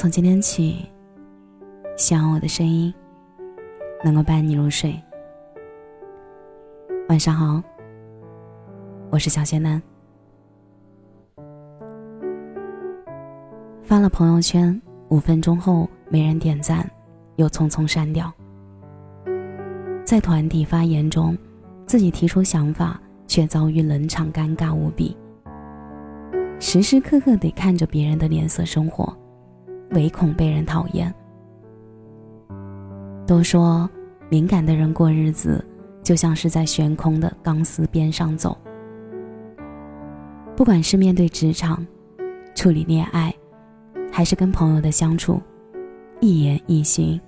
从今天起，希望我的声音能够伴你入睡。晚上好，我是小仙男。发了朋友圈，五分钟后没人点赞，又匆匆删掉。在团体发言中，自己提出想法，却遭遇冷场，尴尬无比。时时刻刻得看着别人的脸色生活。唯恐被人讨厌。都说敏感的人过日子就像是在悬空的钢丝边上走。不管是面对职场、处理恋爱，还是跟朋友的相处，一言一行，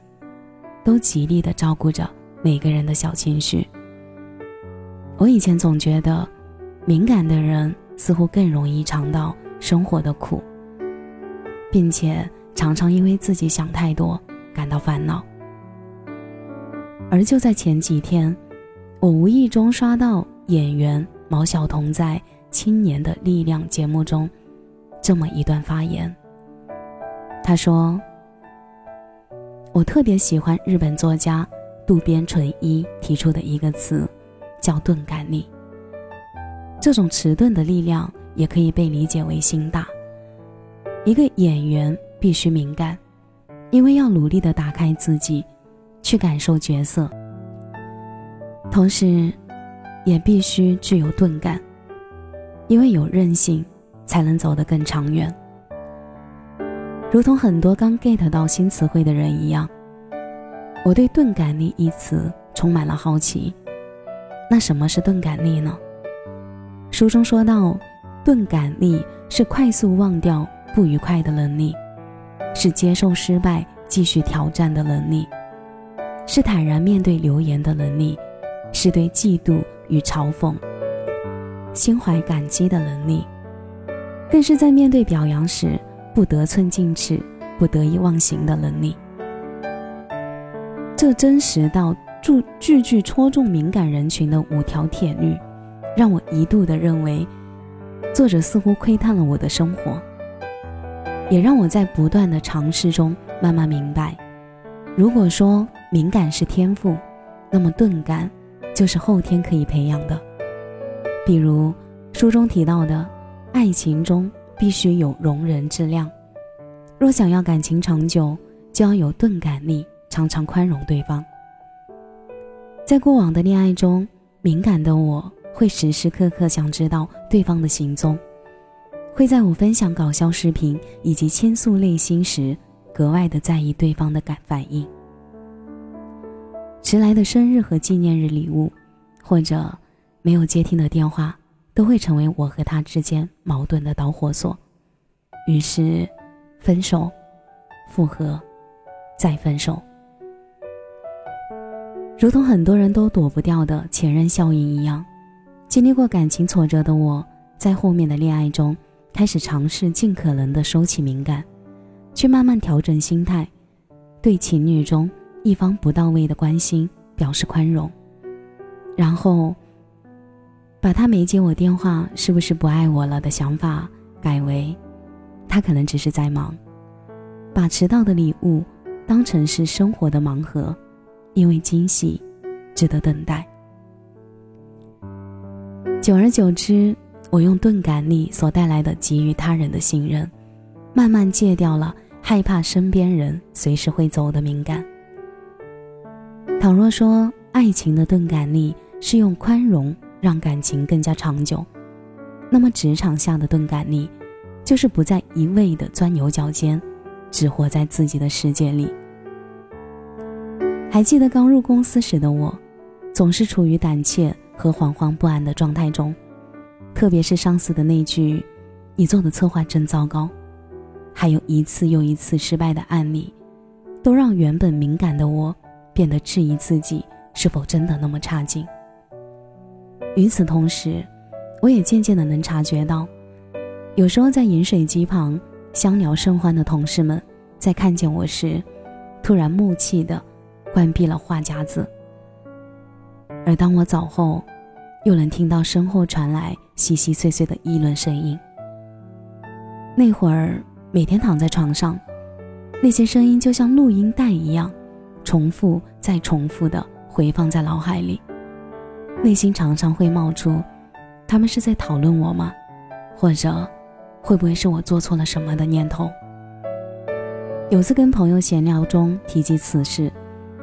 都极力的照顾着每个人的小情绪。我以前总觉得，敏感的人似乎更容易尝到生活的苦，并且。常常因为自己想太多感到烦恼，而就在前几天，我无意中刷到演员毛晓彤在《青年的力量》节目中这么一段发言。他说：“我特别喜欢日本作家渡边淳一提出的一个词，叫钝感力。这种迟钝的力量也可以被理解为心大。一个演员。”必须敏感，因为要努力的打开自己，去感受角色。同时，也必须具有钝感，因为有韧性，才能走得更长远。如同很多刚 get 到新词汇的人一样，我对“钝感力”一词充满了好奇。那什么是钝感力呢？书中说到，钝感力是快速忘掉不愉快的能力。是接受失败、继续挑战的能力，是坦然面对流言的能力，是对嫉妒与嘲讽心怀感激的能力，更是在面对表扬时不得寸进尺、不得意忘形的能力。这真实到句句句戳中敏感人群的五条铁律，让我一度的认为，作者似乎窥探了我的生活。也让我在不断的尝试中慢慢明白，如果说敏感是天赋，那么钝感就是后天可以培养的。比如书中提到的，爱情中必须有容人之量，若想要感情长久，就要有钝感力，常常宽容对方。在过往的恋爱中，敏感的我会时时刻刻想知道对方的行踪。会在我分享搞笑视频以及倾诉内心时，格外的在意对方的感反应。迟来的生日和纪念日礼物，或者没有接听的电话，都会成为我和他之间矛盾的导火索。于是，分手、复合、再分手，如同很多人都躲不掉的前任效应一样，经历过感情挫折的我，在后面的恋爱中。开始尝试尽可能的收起敏感，去慢慢调整心态，对情侣中一方不到位的关心表示宽容，然后把他没接我电话是不是不爱我了的想法改为，他可能只是在忙，把迟到的礼物当成是生活的盲盒，因为惊喜值得等待。久而久之。我用钝感力所带来的给予他人的信任，慢慢戒掉了害怕身边人随时会走的敏感。倘若说爱情的钝感力是用宽容让感情更加长久，那么职场下的钝感力，就是不再一味的钻牛角尖，只活在自己的世界里。还记得刚入公司时的我，总是处于胆怯和惶惶不安的状态中。特别是上司的那句“你做的策划真糟糕”，还有一次又一次失败的案例，都让原本敏感的我变得质疑自己是否真的那么差劲。与此同时，我也渐渐的能察觉到，有时候在饮水机旁相聊甚欢的同事们，在看见我时，突然木气的关闭了话匣子，而当我走后，又能听到身后传来。细细碎碎的议论声音。那会儿，每天躺在床上，那些声音就像录音带一样，重复再重复的回放在脑海里，内心常常会冒出：他们是在讨论我吗？或者，会不会是我做错了什么的念头？有次跟朋友闲聊中提及此事，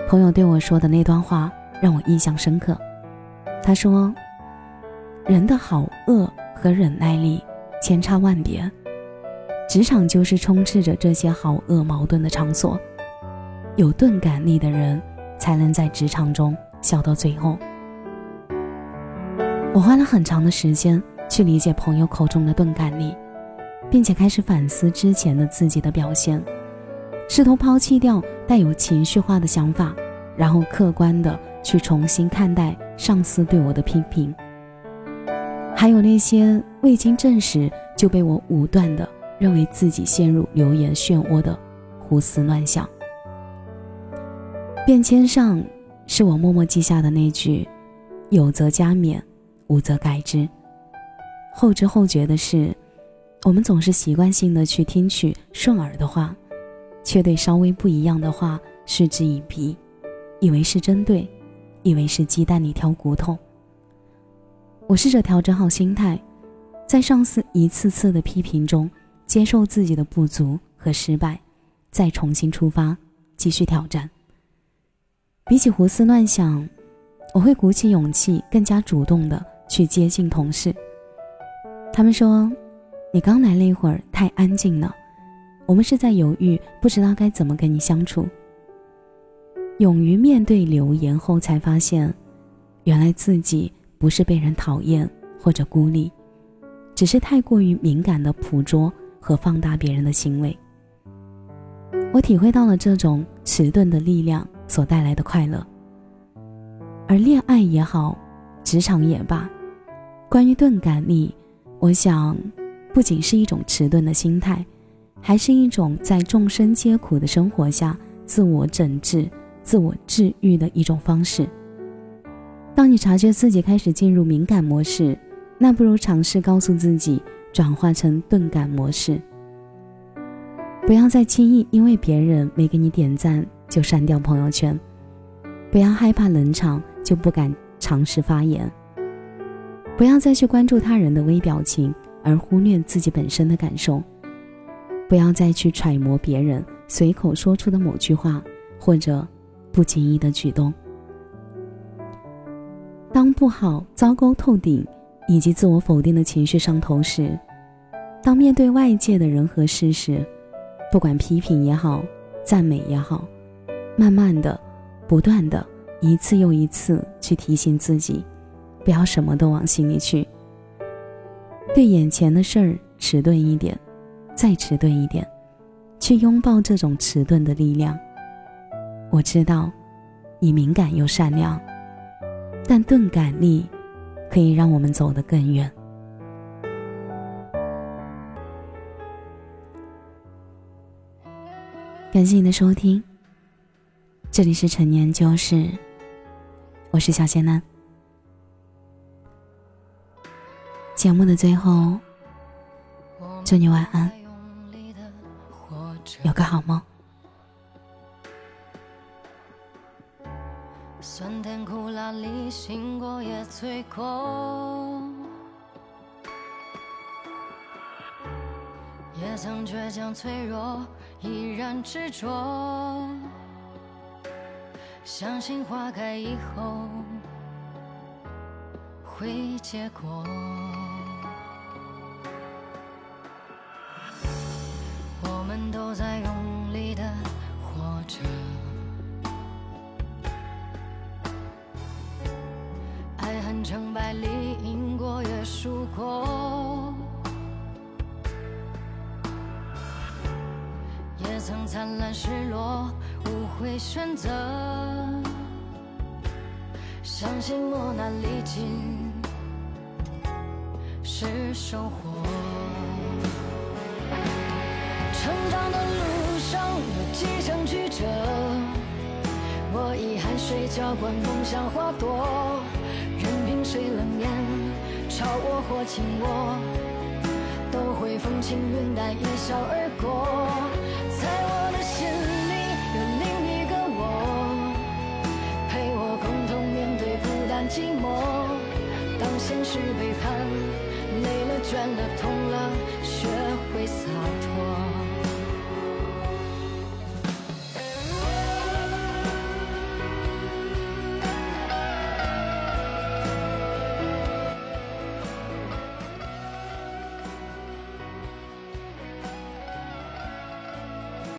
朋友对我说的那段话让我印象深刻。他说：“人的好恶和忍耐力千差万别。”职场就是充斥着这些好恶矛盾的场所，有钝感力的人才能在职场中笑到最后。我花了很长的时间去理解朋友口中的钝感力，并且开始反思之前的自己的表现，试图抛弃掉带有情绪化的想法，然后客观的去重新看待上司对我的批评，还有那些未经证实就被我武断的。认为自己陷入流言漩涡的胡思乱想。便签上是我默默记下的那句：“有则加勉，无则改之。”后知后觉的是，我们总是习惯性的去听取顺耳的话，却对稍微不一样的话嗤之以鼻，以为是针对，以为是鸡蛋里挑骨头。我试着调整好心态，在上司一次次的批评中。接受自己的不足和失败，再重新出发，继续挑战。比起胡思乱想，我会鼓起勇气，更加主动的去接近同事。他们说：“你刚来那会儿太安静了，我们是在犹豫，不知道该怎么跟你相处。”勇于面对流言后，才发现，原来自己不是被人讨厌或者孤立，只是太过于敏感的捕捉。和放大别人的行为，我体会到了这种迟钝的力量所带来的快乐。而恋爱也好，职场也罢，关于钝感力，我想，不仅是一种迟钝的心态，还是一种在众生皆苦的生活下自我整治、自我治愈的一种方式。当你察觉自己开始进入敏感模式，那不如尝试告诉自己。转化成钝感模式，不要再轻易因为别人没给你点赞就删掉朋友圈，不要害怕冷场就不敢尝试发言，不要再去关注他人的微表情而忽略自己本身的感受，不要再去揣摩别人随口说出的某句话或者不经意的举动。当不好、糟糕透顶。以及自我否定的情绪上头时，当面对外界的人和事时，不管批评也好，赞美也好，慢慢的、不断的、一次又一次去提醒自己，不要什么都往心里去。对眼前的事儿迟钝一点，再迟钝一点，去拥抱这种迟钝的力量。我知道，你敏感又善良，但钝感力。可以让我们走得更远。感谢你的收听，这里是陈年旧事，我是小仙男。节目的最后，祝你晚安，有个好梦。酸甜苦辣里，醒过也醉过，也曾倔强脆弱，依然执着，相信花开以后会结果。灿烂失落，无悔选择。相信磨难历尽是收获。成长的路上有几程曲折，我以汗水浇灌梦想花朵。任凭谁冷眼嘲我或轻我，都会风轻云淡一笑而过。寂寞当现实背叛累了倦了痛